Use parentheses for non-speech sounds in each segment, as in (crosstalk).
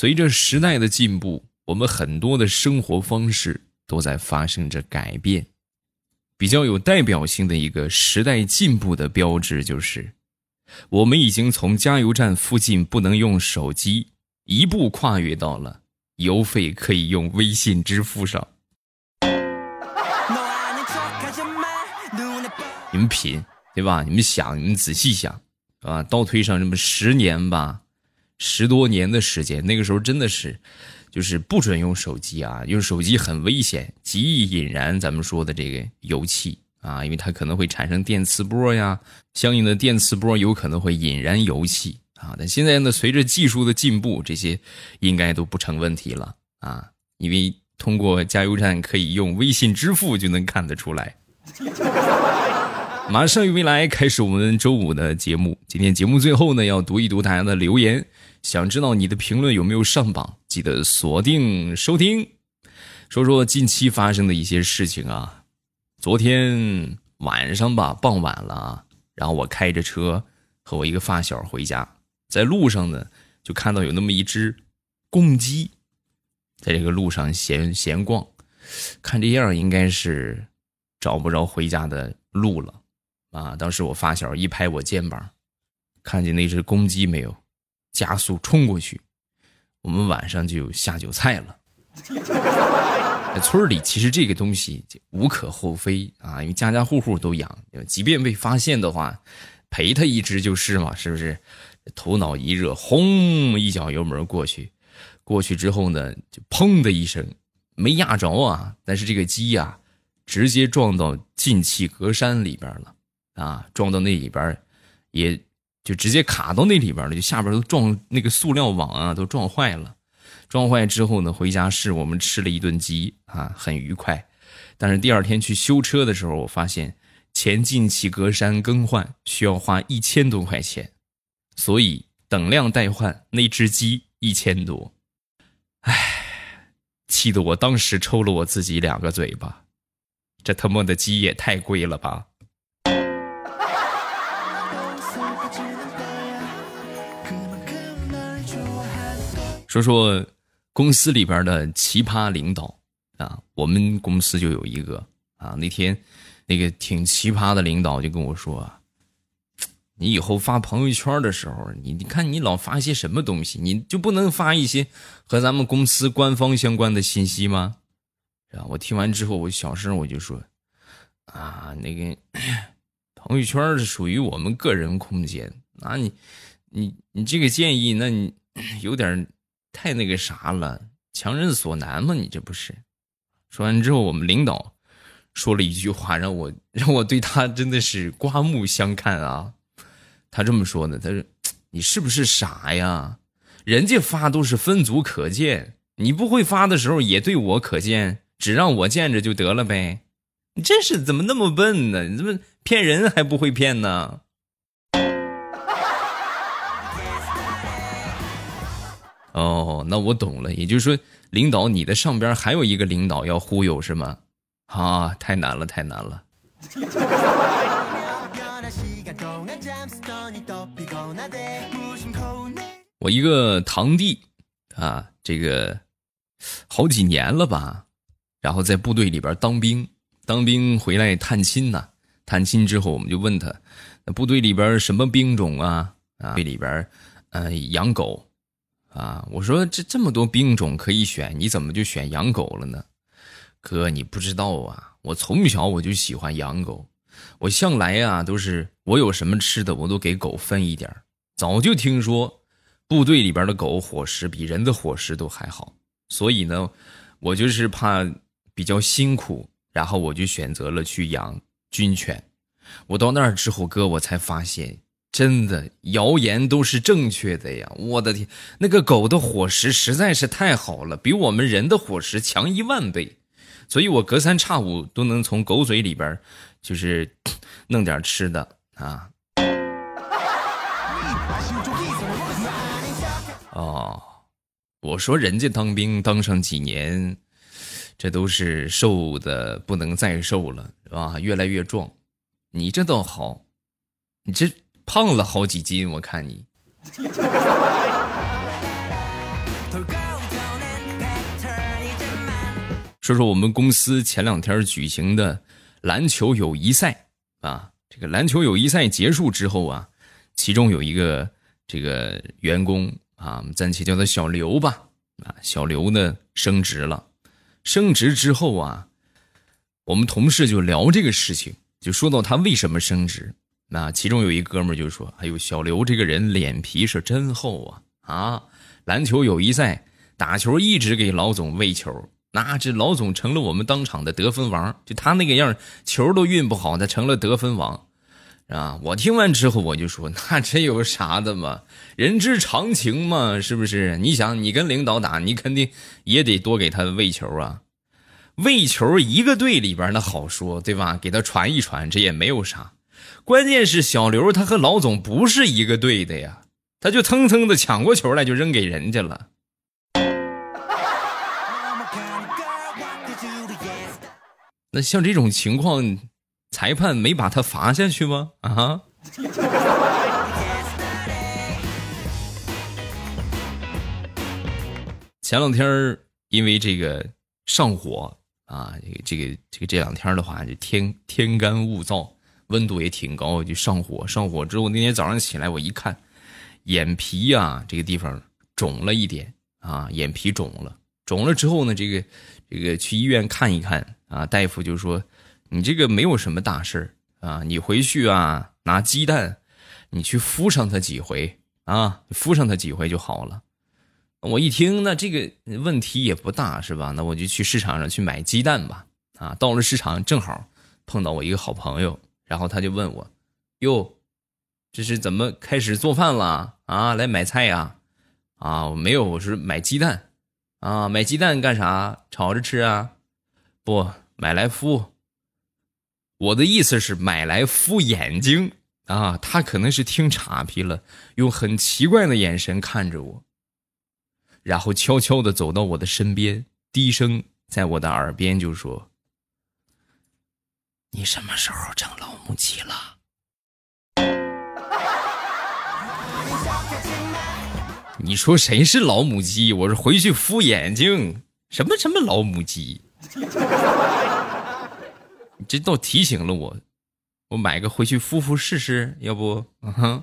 随着时代的进步，我们很多的生活方式都在发生着改变。比较有代表性的一个时代进步的标志，就是我们已经从加油站附近不能用手机，一步跨越到了油费可以用微信支付上。你们品，对吧？你们想，你们仔细想，啊，倒推上这么十年吧。十多年的时间，那个时候真的是，就是不准用手机啊，用手机很危险，极易引燃咱们说的这个油气啊，因为它可能会产生电磁波呀，相应的电磁波有可能会引燃油气啊。但现在呢，随着技术的进步，这些应该都不成问题了啊，因为通过加油站可以用微信支付就能看得出来。马上与未来开始我们周五的节目，今天节目最后呢，要读一读大家的留言。想知道你的评论有没有上榜？记得锁定收听。说说近期发生的一些事情啊。昨天晚上吧，傍晚了啊，然后我开着车和我一个发小回家，在路上呢，就看到有那么一只公鸡，在这个路上闲闲逛，看这样应该是找不着回家的路了啊。当时我发小一拍我肩膀，看见那只公鸡没有？加速冲过去，我们晚上就下酒菜了。村里其实这个东西无可厚非啊，因为家家户户都养，即便被发现的话，赔他一只就是嘛，是不是？头脑一热，轰一脚油门过去，过去之后呢，就砰的一声，没压着啊，但是这个鸡呀，直接撞到进气格栅里边了啊，撞到那里边也。就直接卡到那里边了，就下边都撞那个塑料网啊，都撞坏了。撞坏之后呢，回家是我们吃了一顿鸡啊，很愉快。但是第二天去修车的时候，我发现前进气格栅更换需要花一千多块钱，所以等量代换那只鸡一千多。唉，气得我当时抽了我自己两个嘴巴，这他妈的鸡也太贵了吧！说说公司里边的奇葩领导啊，我们公司就有一个啊，那天那个挺奇葩的领导就跟我说：“你以后发朋友圈的时候，你你看你老发些什么东西，你就不能发一些和咱们公司官方相关的信息吗？”啊我听完之后，我小声我就说：“啊，那个朋友圈是属于我们个人空间，那你你你这个建议，那你有点。”太那个啥了，强人所难嘛？你这不是？说完之后，我们领导说了一句话，让我让我对他真的是刮目相看啊！他这么说的：“他说你是不是傻呀？人家发都是分组可见，你不会发的时候也对我可见，只让我见着就得了呗？你这是怎么那么笨呢？你怎么骗人还不会骗呢？”哦，那我懂了。也就是说，领导，你的上边还有一个领导要忽悠是吗？啊，太难了，太难了。我一个堂弟啊，这个好几年了吧，然后在部队里边当兵，当兵回来探亲呢。探亲之后，我们就问他，那部队里边什么兵种啊？啊，队里边，嗯，养狗。啊！我说这这么多兵种可以选，你怎么就选养狗了呢？哥，你不知道啊！我从小我就喜欢养狗，我向来啊都是我有什么吃的，我都给狗分一点早就听说部队里边的狗伙食比人的伙食都还好，所以呢，我就是怕比较辛苦，然后我就选择了去养军犬。我到那儿之后，哥，我才发现。真的，谣言都是正确的呀！我的天，那个狗的伙食实在是太好了，比我们人的伙食强一万倍，所以我隔三差五都能从狗嘴里边，就是弄点吃的啊。哦，我说人家当兵当上几年，这都是瘦的不能再瘦了，是吧？越来越壮，你这倒好，你这。胖了好几斤我看你。说说我们公司前两天举行的篮球友谊赛啊这个篮球友谊赛结束之后啊其中有一个这个员工啊我们暂且叫他小刘吧啊小刘呢升职了。升职之后啊我们同事就聊这个事情就说到他为什么升职。那其中有一哥们就说：“哎呦，小刘这个人脸皮是真厚啊！啊，篮球友谊赛打球一直给老总喂球，那这老总成了我们当场的得分王。就他那个样，球都运不好，他成了得分王。”啊！我听完之后，我就说：“那这有啥的嘛？人之常情嘛，是不是？你想，你跟领导打，你肯定也得多给他喂球啊。喂球一个队里边那好说，对吧？给他传一传，这也没有啥。关键是小刘他和老总不是一个队的呀，他就蹭蹭的抢过球来就扔给人家了。那像这种情况。”裁判没把他罚下去吗？啊！(laughs) 前两天因为这个上火啊，这个这个这个这两天的话，就天天干物燥，温度也挺高，就上火。上火之后，那天早上起来，我一看，眼皮啊这个地方肿了一点啊，眼皮肿了。肿了之后呢，这个这个去医院看一看啊，大夫就说。你这个没有什么大事啊，你回去啊拿鸡蛋，你去敷上它几回啊，敷上它几回就好了。我一听，那这个问题也不大是吧？那我就去市场上去买鸡蛋吧。啊，到了市场正好碰到我一个好朋友，然后他就问我：“哟，这是怎么开始做饭了啊？来买菜呀？”啊，没有，我是买鸡蛋。啊，买鸡蛋干啥？炒着吃啊？不，买来敷。我的意思是买来敷眼睛啊！他可能是听岔劈了，用很奇怪的眼神看着我，然后悄悄的走到我的身边，低声在我的耳边就说：“你什么时候成老母鸡了？” (laughs) 你说谁是老母鸡？我是回去敷眼睛，什么什么老母鸡？这倒提醒了我，我买个回去敷敷试试，要不？嗯哼。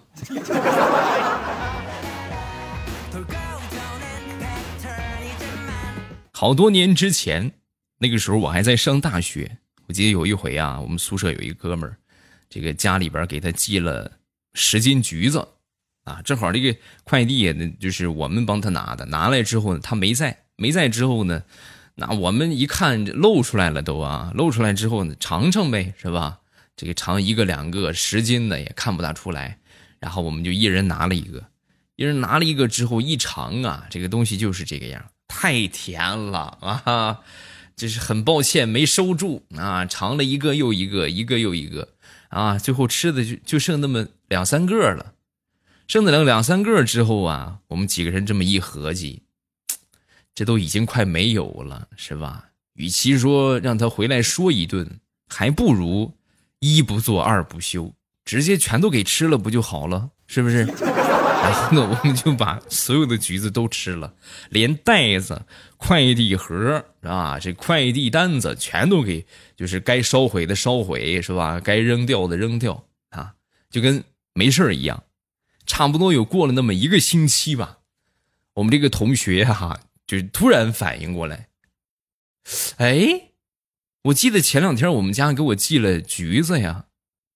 好多年之前，那个时候我还在上大学。我记得有一回啊，我们宿舍有一哥们儿，这个家里边给他寄了十斤橘子，啊，正好这个快递呢，就是我们帮他拿的。拿来之后呢，他没在，没在之后呢。那我们一看露出来了都啊，露出来之后呢，尝尝呗，是吧？这个尝一个两个十斤的也看不大出来，然后我们就一人拿了一个，一人拿了一个之后一尝啊，这个东西就是这个样，太甜了啊！就是很抱歉没收住啊，尝了一个又一个，一个又一个啊，最后吃的就就剩那么两三个了，剩的两两三个之后啊，我们几个人这么一合计。这都已经快没有了，是吧？与其说让他回来说一顿，还不如一不做二不休，直接全都给吃了不就好了？是不是？(laughs) 然后呢，我们就把所有的橘子都吃了，连袋子、快递盒啊，这快递单子全都给，就是该烧毁的烧毁，是吧？该扔掉的扔掉啊，就跟没事一样。差不多有过了那么一个星期吧，我们这个同学哈。就突然反应过来，哎，我记得前两天我们家给我寄了橘子呀，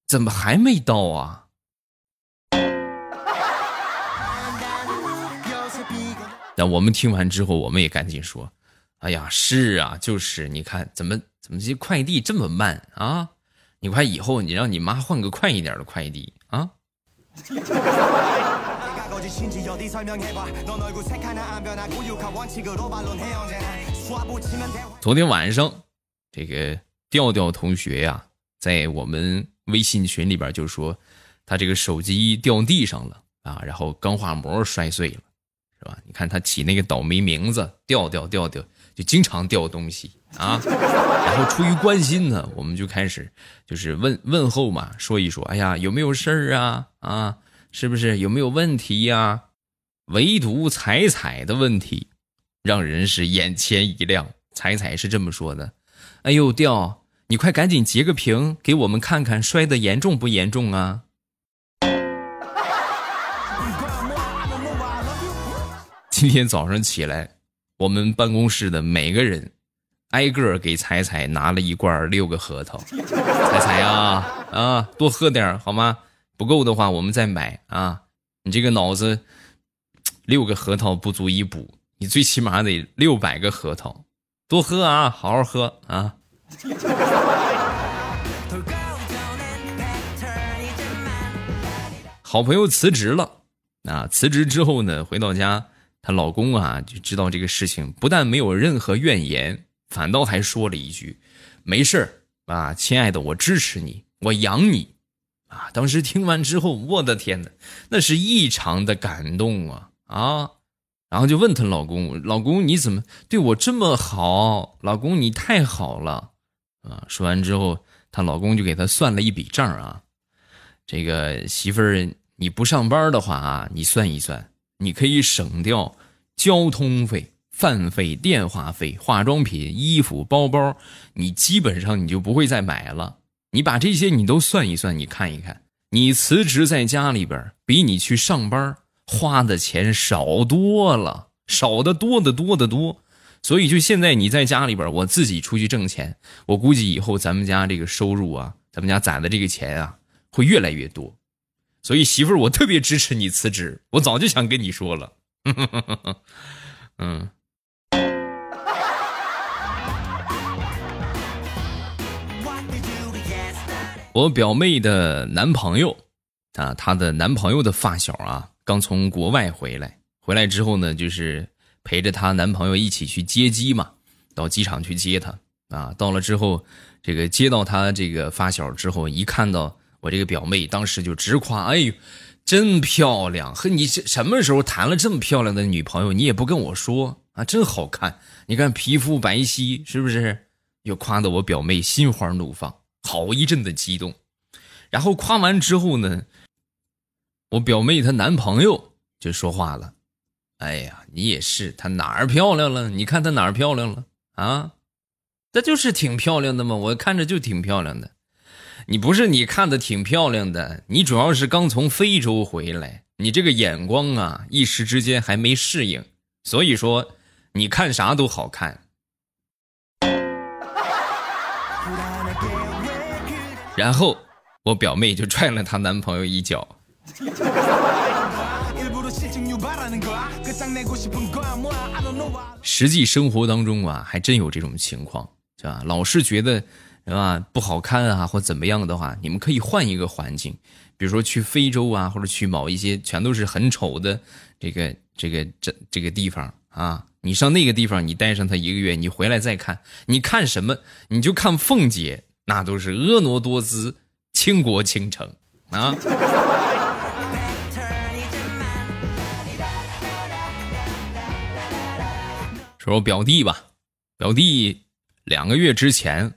怎么还没到啊？那我们听完之后，我们也赶紧说：“哎呀，是啊，就是你看，怎么怎么这快递这么慢啊？你快以后你让你妈换个快一点的快递啊。”昨天晚上，这个调调同学呀，在我们微信群里边就说，他这个手机掉地上了啊，然后钢化膜摔碎了，是吧？你看他起那个倒霉名字，掉掉掉掉，就经常掉东西啊。然后出于关心呢，我们就开始就是问问候嘛，说一说，哎呀，有没有事儿啊？啊，是不是有没有问题呀？唯独彩彩的问题，让人是眼前一亮。彩彩是这么说的：“哎呦，调，你快赶紧截个屏给我们看看，摔的严重不严重啊？”今天早上起来，我们办公室的每个人挨个给彩彩拿了一罐六个核桃。(laughs) 彩彩呀，啊，多喝点好吗？不够的话我们再买啊。你这个脑子，六个核桃不足以补，你最起码得六百个核桃。多喝啊，好好喝啊。好朋友辞职了，啊，辞职之后呢，回到家。她老公啊，就知道这个事情，不但没有任何怨言，反倒还说了一句：“没事啊，亲爱的，我支持你，我养你。”啊，当时听完之后，我的天哪，那是异常的感动啊啊！然后就问她老公：“老公，你怎么对我这么好？老公，你太好了啊！”说完之后，她老公就给她算了一笔账啊：“这个媳妇儿，你不上班的话啊，你算一算。”你可以省掉交通费、饭费、电话费、化妆品、衣服、包包，你基本上你就不会再买了。你把这些你都算一算，你看一看，你辞职在家里边，比你去上班花的钱少多了，少的多的多的多。所以就现在你在家里边，我自己出去挣钱，我估计以后咱们家这个收入啊，咱们家攒的这个钱啊，会越来越多。所以媳妇儿，我特别支持你辞职，我早就想跟你说了。嗯。我表妹的男朋友啊，她的男朋友的发小啊，刚从国外回来，回来之后呢，就是陪着她男朋友一起去接机嘛，到机场去接她啊。到了之后，这个接到她这个发小之后，一看到。我这个表妹当时就直夸：“哎呦，真漂亮！和你这什么时候谈了这么漂亮的女朋友？你也不跟我说啊，真好看！你看皮肤白皙，是不是？”又夸的我表妹心花怒放，好一阵的激动。然后夸完之后呢，我表妹她男朋友就说话了：“哎呀，你也是，她哪儿漂亮了？你看她哪儿漂亮了啊？她就是挺漂亮的嘛，我看着就挺漂亮的。”你不是你看的挺漂亮的，你主要是刚从非洲回来，你这个眼光啊，一时之间还没适应，所以说你看啥都好看。然后我表妹就踹了她男朋友一脚。实际生活当中啊，还真有这种情况，是吧？老是觉得。是吧？不好看啊，或怎么样的话，你们可以换一个环境，比如说去非洲啊，或者去某一些全都是很丑的这个这个这这个地方啊。你上那个地方，你待上他一个月，你回来再看，你看什么？你就看凤姐，那都是婀娜多姿、倾国倾城啊。说我表弟吧，表弟两个月之前。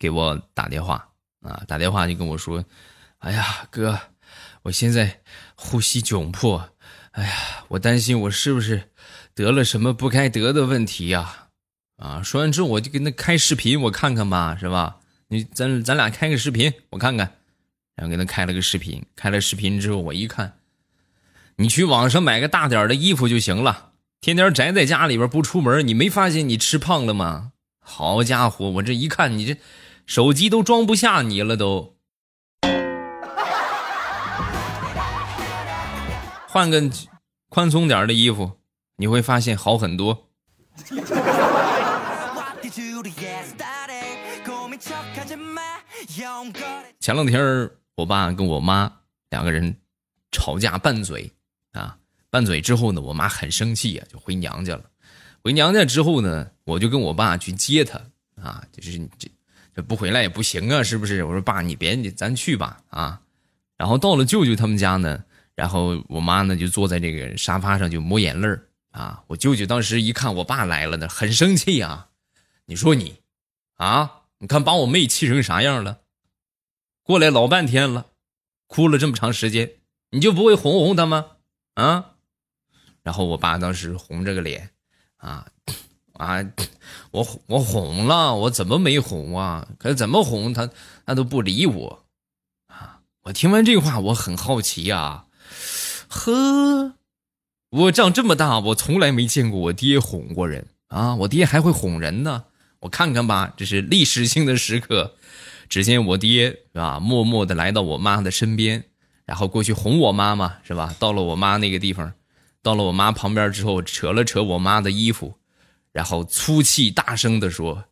给我打电话啊！打电话就跟我说：“哎呀，哥，我现在呼吸窘迫，哎呀，我担心我是不是得了什么不该得的问题呀？”啊！说完之后，我就跟他开视频，我看看吧，是吧？你咱咱俩开个视频，我看看。然后给他开了个视频，开了视频之后，我一看，你去网上买个大点的衣服就行了，天天宅在家里边不出门，你没发现你吃胖了吗？好家伙，我这一看你这。手机都装不下你了，都换个宽松点的衣服，你会发现好很多。前两天我爸跟我妈两个人吵架拌嘴啊，拌嘴之后呢，我妈很生气呀，就回娘家了。回娘家之后呢，我就跟我爸去接她啊，就是这。这不回来也不行啊，是不是？我说爸，你别你咱去吧啊。然后到了舅舅他们家呢，然后我妈呢就坐在这个沙发上就抹眼泪啊。我舅舅当时一看我爸来了呢，很生气啊。你说你，啊，你看把我妹气成啥样了？过来老半天了，哭了这么长时间，你就不会哄哄她吗？啊？然后我爸当时红着个脸，啊，啊，我我哄了，我怎么没哄啊？可怎么哄他，他都不理我啊！我听完这话，我很好奇呀。呵，我长这么大，我从来没见过我爹哄过人啊！我爹还会哄人呢，我看看吧，这是历史性的时刻。只见我爹啊，默默的来到我妈的身边，然后过去哄我妈妈，是吧？到了我妈那个地方，到了我妈旁边之后，扯了扯我妈的衣服，然后粗气大声的说：“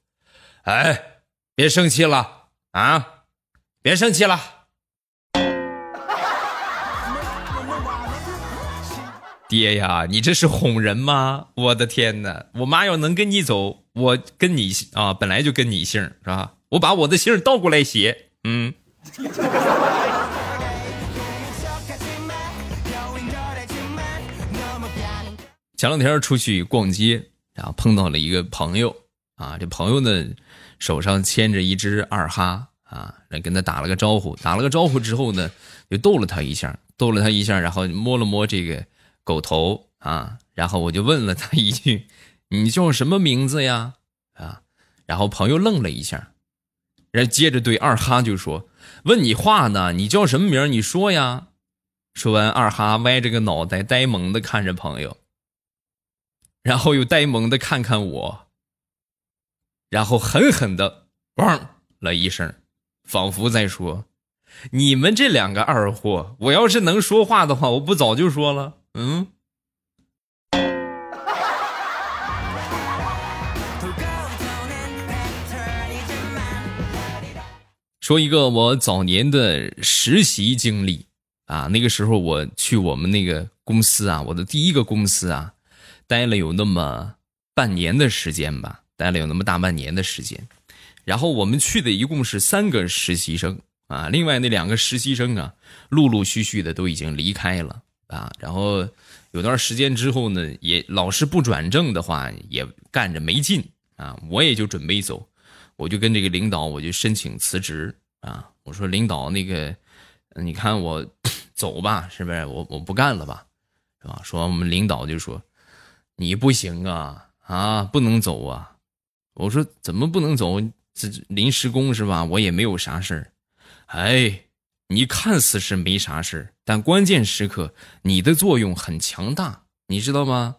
哎，别生气了啊，别生气了。(laughs) ”爹呀，你这是哄人吗？我的天哪！我妈要能跟你走，我跟你啊，本来就跟你姓是吧？我把我的姓倒过来写，嗯。前两天出去逛街，然后碰到了一个朋友啊，这朋友呢手上牵着一只二哈啊，来跟他打了个招呼，打了个招呼之后呢，就逗了他一下，逗了他一下，然后摸了摸这个。狗头啊，然后我就问了他一句：“ (laughs) 你叫什么名字呀？”啊，然后朋友愣了一下，然后接着对二哈就说：“问你话呢，你叫什么名？你说呀。”说完，二哈歪着个脑袋，呆萌的看着朋友，然后又呆萌的看看我，然后狠狠的“汪”了一声，仿佛在说：“你们这两个二货，我要是能说话的话，我不早就说了。”嗯，说一个我早年的实习经历。啊，那个时候我去我们那个公司啊，我的第一个公司啊，待了有那么半年的时间吧，待了有那么大半年的时间，然后我们去的一共是三个实习生啊，另外那两个实习生啊，陆陆续续的都已经离开了。啊，然后有段时间之后呢，也老是不转正的话，也干着没劲啊。我也就准备走，我就跟这个领导，我就申请辞职啊。我说领导，那个，你看我走吧，是不是？我我不干了吧，是吧？说我们领导就说，你不行啊，啊，不能走啊。我说怎么不能走？这临时工是吧？我也没有啥事儿，哎。你看似是没啥事儿但关键时刻你的作用很强大，你知道吗？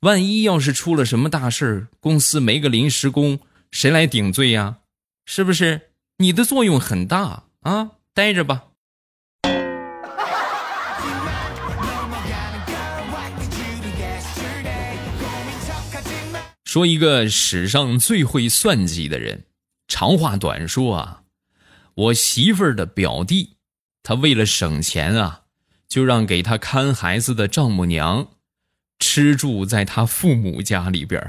万一要是出了什么大事儿公司没个临时工，谁来顶罪呀？是不是？你的作用很大啊，待着吧。说一个史上最会算计的人，长话短说啊，我媳妇儿的表弟。他为了省钱啊，就让给他看孩子的丈母娘吃住在他父母家里边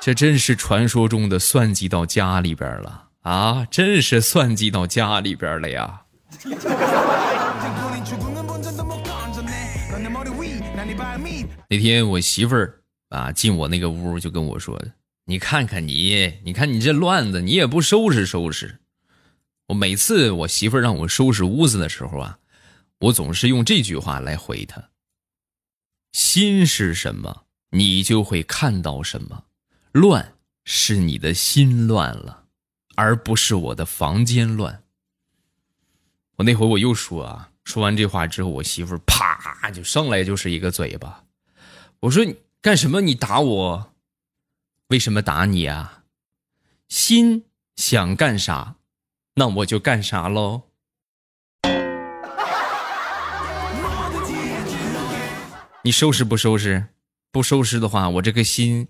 这真是传说中的算计到家里边了啊！真是算计到家里边了呀！那天我媳妇儿啊进我那个屋就跟我说。你看看你，你看你这乱子，你也不收拾收拾。我每次我媳妇儿让我收拾屋子的时候啊，我总是用这句话来回她：心是什么，你就会看到什么。乱是你的心乱了，而不是我的房间乱。我那回我又说啊，说完这话之后，我媳妇儿啪就上来就是一个嘴巴。我说你干什么？你打我？为什么打你啊？心想干啥，那我就干啥喽。你收拾不收拾？不收拾的话，我这个心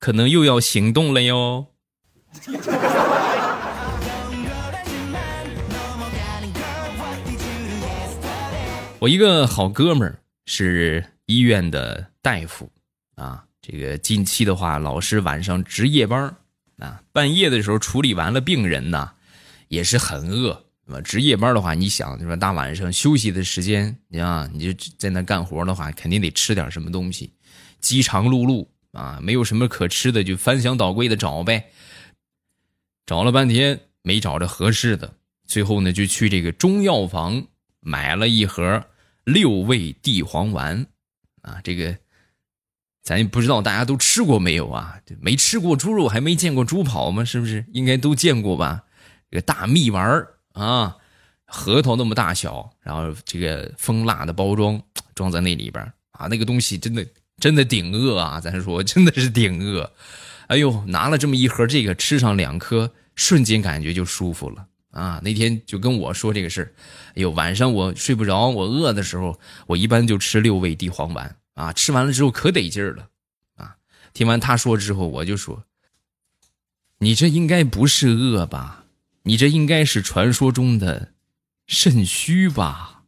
可能又要行动了哟。我一个好哥们儿是医院的大夫啊。这个近期的话，老师晚上值夜班啊，半夜的时候处理完了病人呢，也是很饿。那么值夜班的话，你想，就说？大晚上休息的时间，你啊，你就在那干活的话，肯定得吃点什么东西。饥肠辘辘啊，没有什么可吃的，就翻箱倒柜的找呗。找了半天没找着合适的，最后呢，就去这个中药房买了一盒六味地黄丸。啊，这个咱也不知道大家都吃过没有啊？没吃过猪肉，还没见过猪跑吗？是不是？应该都见过吧？这个大蜜丸啊，核桃那么大小，然后这个蜂蜡的包装装在那里边啊，那个东西真的真的顶饿啊！咱说真的是顶饿。哎呦，拿了这么一盒这个，吃上两颗，瞬间感觉就舒服了啊！那天就跟我说这个事儿，哎呦，晚上我睡不着，我饿的时候，我一般就吃六味地黄丸啊，吃完了之后可得劲儿了啊！听完他说之后，我就说，你这应该不是饿吧？你这应该是传说中的肾虚吧？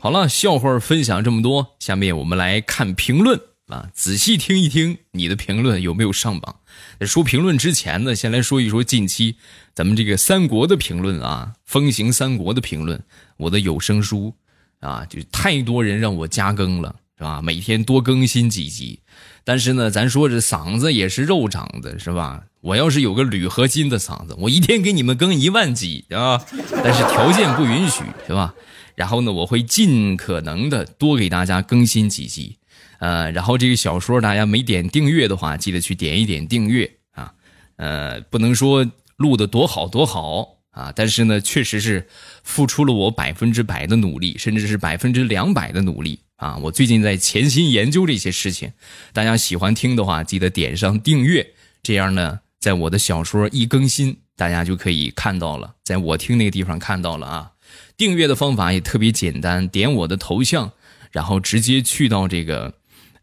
好了，笑话分享这么多，下面我们来看评论啊，仔细听一听你的评论有没有上榜。在说评论之前呢，先来说一说近期咱们这个三国的评论啊，风行三国的评论，我的有声书啊，就太多人让我加更了，是吧？每天多更新几集，但是呢，咱说这嗓子也是肉长的，是吧？我要是有个铝合金的嗓子，我一天给你们更一万集啊！但是条件不允许，是吧？然后呢，我会尽可能的多给大家更新几集，呃，然后这个小说大家没点订阅的话，记得去点一点订阅啊，呃，不能说录的多好多好啊，但是呢，确实是付出了我百分之百的努力，甚至是百分之两百的努力啊！我最近在潜心研究这些事情，大家喜欢听的话，记得点上订阅，这样呢，在我的小说一更新，大家就可以看到了，在我听那个地方看到了啊。订阅的方法也特别简单，点我的头像，然后直接去到这个，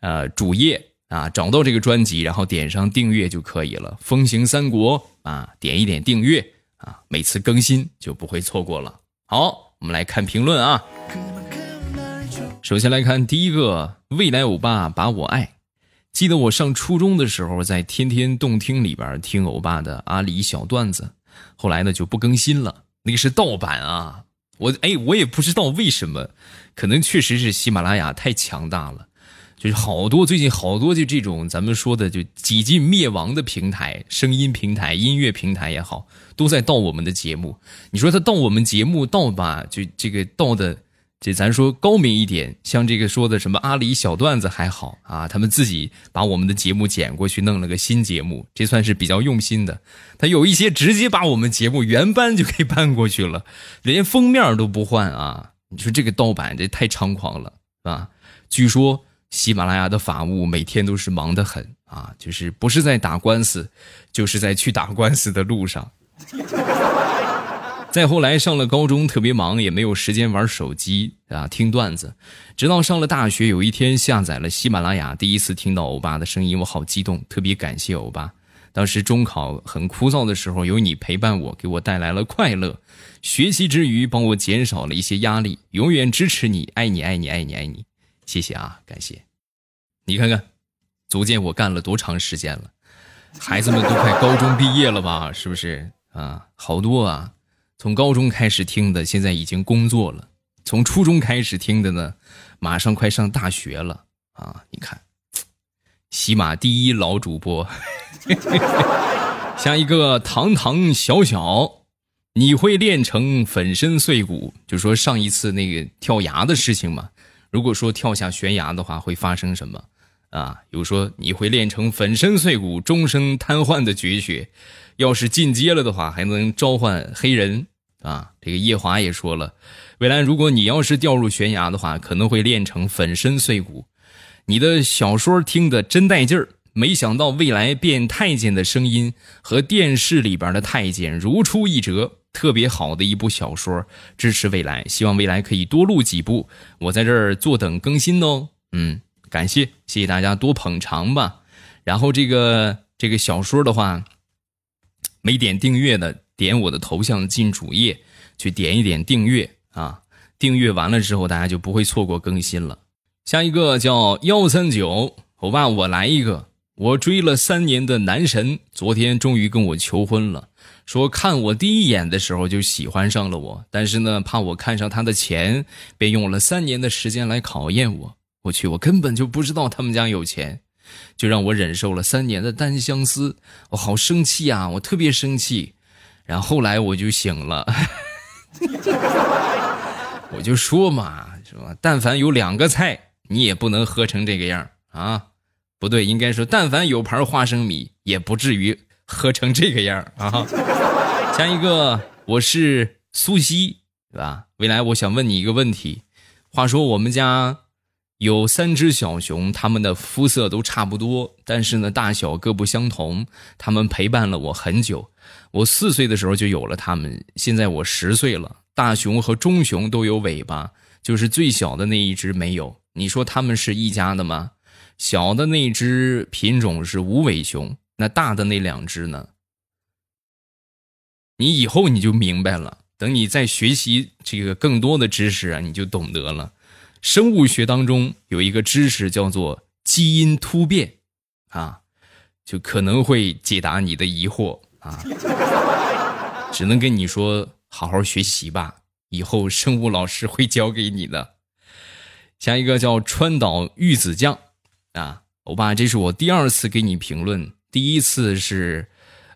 呃，主页啊，找到这个专辑，然后点上订阅就可以了。风行三国啊，点一点订阅啊，每次更新就不会错过了。好，我们来看评论啊。首先来看第一个，未来欧巴把我爱。记得我上初中的时候，在天天动听里边听欧巴的阿里小段子，后来呢就不更新了，那个是盗版啊。我哎，我也不知道为什么，可能确实是喜马拉雅太强大了，就是好多最近好多就这种咱们说的就几近灭亡的平台，声音平台、音乐平台也好，都在盗我们的节目。你说他盗我们节目盗吧，就这个盗的。这咱说高明一点，像这个说的什么阿里小段子还好啊，他们自己把我们的节目剪过去，弄了个新节目，这算是比较用心的。他有一些直接把我们节目原班就给搬过去了，连封面都不换啊！你说这个盗版这太猖狂了啊！据说喜马拉雅的法务每天都是忙得很啊，就是不是在打官司，就是在去打官司的路上。(laughs) 再后来上了高中，特别忙，也没有时间玩手机啊，听段子。直到上了大学，有一天下载了喜马拉雅，第一次听到欧巴的声音，我好激动，特别感谢欧巴。当时中考很枯燥的时候，有你陪伴我，给我带来了快乐。学习之余，帮我减少了一些压力。永远支持你，爱你，爱你，爱你，爱你。谢谢啊，感谢。你看看，足见我干了多长时间了。孩子们都快高中毕业了吧？是不是啊？好多啊。从高中开始听的，现在已经工作了；从初中开始听的呢，马上快上大学了啊！你看，喜马第一老主播，(laughs) 下一个堂堂小小，你会练成粉身碎骨？就说上一次那个跳崖的事情嘛。如果说跳下悬崖的话，会发生什么啊？有说你会练成粉身碎骨、终生瘫痪的绝学。要是进阶了的话，还能召唤黑人啊！这个叶华也说了，未来如果你要是掉入悬崖的话，可能会练成粉身碎骨。你的小说听得真带劲儿，没想到未来变太监的声音和电视里边的太监如出一辙，特别好的一部小说。支持未来，希望未来可以多录几部，我在这儿坐等更新哦。嗯，感谢，谢谢大家多捧场吧。然后这个这个小说的话。没点订阅的，点我的头像进主页，去点一点订阅啊！订阅完了之后，大家就不会错过更新了。下一个叫幺三九，欧巴，我来一个。我追了三年的男神，昨天终于跟我求婚了，说看我第一眼的时候就喜欢上了我，但是呢，怕我看上他的钱，便用了三年的时间来考验我。我去，我根本就不知道他们家有钱。就让我忍受了三年的单相思，我好生气啊！我特别生气。然后后来我就醒了，(laughs) 我就说嘛，是吧？但凡有两个菜，你也不能喝成这个样啊！不对，应该说，但凡有盘花生米，也不至于喝成这个样啊！下一个，我是苏西，是吧？未来我想问你一个问题，话说我们家。有三只小熊，它们的肤色都差不多，但是呢，大小各不相同。它们陪伴了我很久，我四岁的时候就有了它们，现在我十岁了。大熊和中熊都有尾巴，就是最小的那一只没有。你说它们是一家的吗？小的那只品种是无尾熊，那大的那两只呢？你以后你就明白了，等你再学习这个更多的知识啊，你就懂得了。生物学当中有一个知识叫做基因突变，啊，就可能会解答你的疑惑啊。只能跟你说，好好学习吧，以后生物老师会教给你的。下一个叫川岛玉子酱，啊，欧巴，这是我第二次给你评论，第一次是，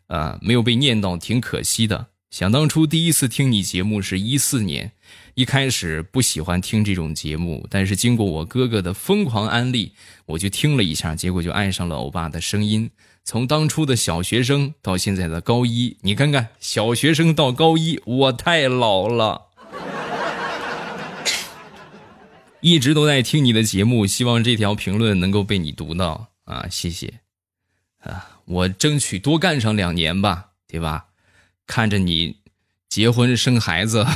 呃，没有被念到，挺可惜的。想当初第一次听你节目是一四年。一开始不喜欢听这种节目，但是经过我哥哥的疯狂安利，我就听了一下，结果就爱上了欧巴的声音。从当初的小学生到现在的高一，你看看小学生到高一，我太老了。一直都在听你的节目，希望这条评论能够被你读到。啊，谢谢。啊，我争取多干上两年吧，对吧？看着你结婚生孩子。(laughs)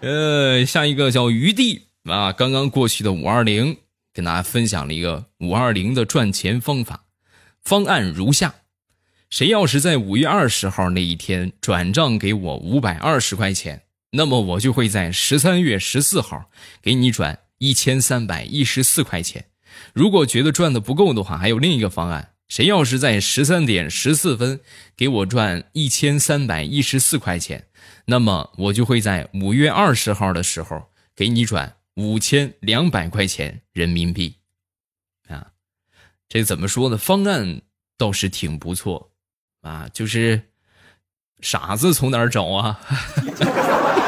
呃，下一个叫余地。啊，刚刚过去的五二零，跟大家分享了一个五二零的赚钱方法，方案如下：谁要是在五月二十号那一天转账给我五百二十块钱，那么我就会在十三月十四号给你转一千三百一十四块钱。如果觉得赚的不够的话，还有另一个方案。谁要是在十三点十四分给我赚一千三百一十四块钱，那么我就会在五月二十号的时候给你转五千两百块钱人民币。啊，这怎么说呢？方案倒是挺不错，啊，就是傻子从哪儿找啊？(laughs)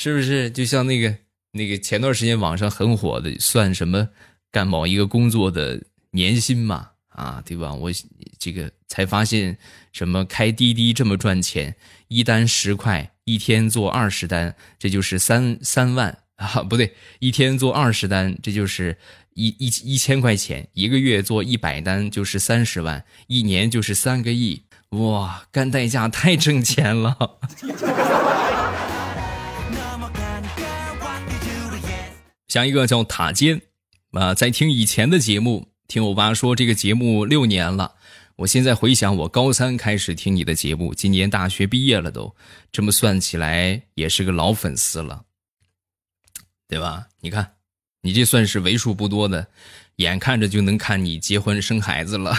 是不是？就像那个那个前段时间网上很火的，算什么干某一个工作的。年薪嘛，啊，对吧？我这个才发现，什么开滴滴这么赚钱，一单十块，一天做二十单，这就是三三万 (laughs) 啊，不对，一天做二十单，这就是一一一千块钱，一个月做一百单就是三十万，一年就是三个亿，哇，干代驾太挣钱了。(laughs) 下一个叫塔尖，啊，在听以前的节目。听我爸说，这个节目六年了。我现在回想，我高三开始听你的节目，今年大学毕业了，都这么算起来也是个老粉丝了，对吧？你看，你这算是为数不多的，眼看着就能看你结婚生孩子了。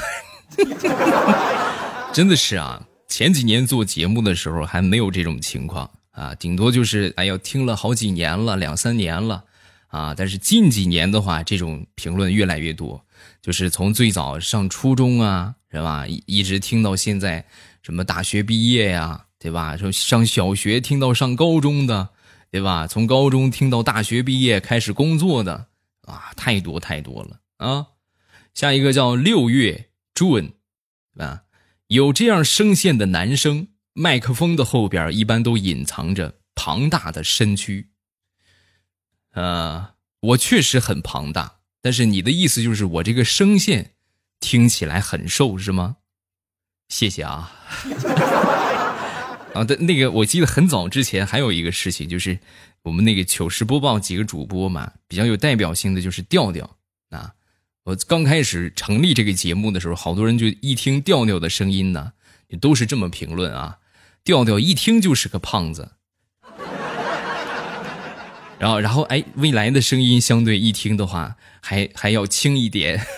(laughs) 真的是啊，前几年做节目的时候还没有这种情况啊，顶多就是哎呦听了好几年了，两三年了啊。但是近几年的话，这种评论越来越多。就是从最早上初中啊，是吧？一直听到现在，什么大学毕业呀，对吧？说上小学听到上高中的，对吧？从高中听到大学毕业开始工作的，啊，太多太多了啊！下一个叫六月 June，啊，有这样声线的男生，麦克风的后边一般都隐藏着庞大的身躯。呃，我确实很庞大。但是你的意思就是我这个声线听起来很瘦是吗？谢谢啊。(laughs) 啊，的那个我记得很早之前还有一个事情，就是我们那个糗事播报几个主播嘛，比较有代表性的就是调调啊。我刚开始成立这个节目的时候，好多人就一听调调的声音呢，也都是这么评论啊：调调一听就是个胖子。然后，然后，哎，未来的声音相对一听的话，还还要轻一点。(laughs)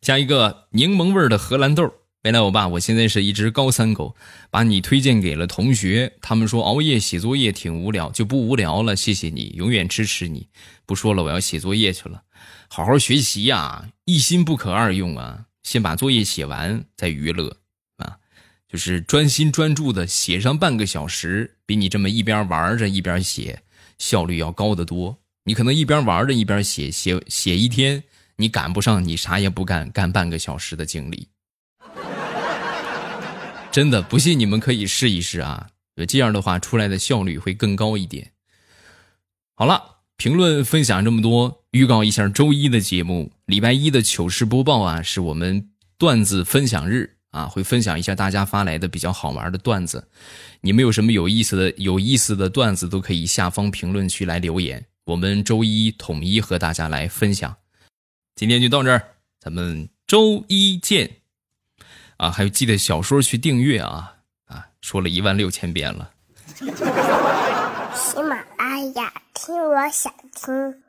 下一个柠檬味的荷兰豆未来我爸，我现在是一只高三狗，把你推荐给了同学，他们说熬夜写作业挺无聊，就不无聊了。谢谢你，永远支持你。不说了，我要写作业去了，好好学习呀，一心不可二用啊。先把作业写完再娱乐，就是专心专注的写上半个小时，比你这么一边玩着一边写效率要高得多。你可能一边玩着一边写，写写一天，你赶不上你啥也不干干半个小时的精力。真的不信，你们可以试一试啊！这样的话，出来的效率会更高一点。好了，评论分享这么多，预告一下周一的节目，礼拜一的糗事播报啊，是我们段子分享日啊，会分享一下大家发来的比较好玩的段子。你们有什么有意思的、有意思的段子，都可以下方评论区来留言，我们周一统一和大家来分享。今天就到这儿，咱们周一见。啊，还有记得小说去订阅啊啊！说了一万六千遍了。喜马拉雅，听我想听。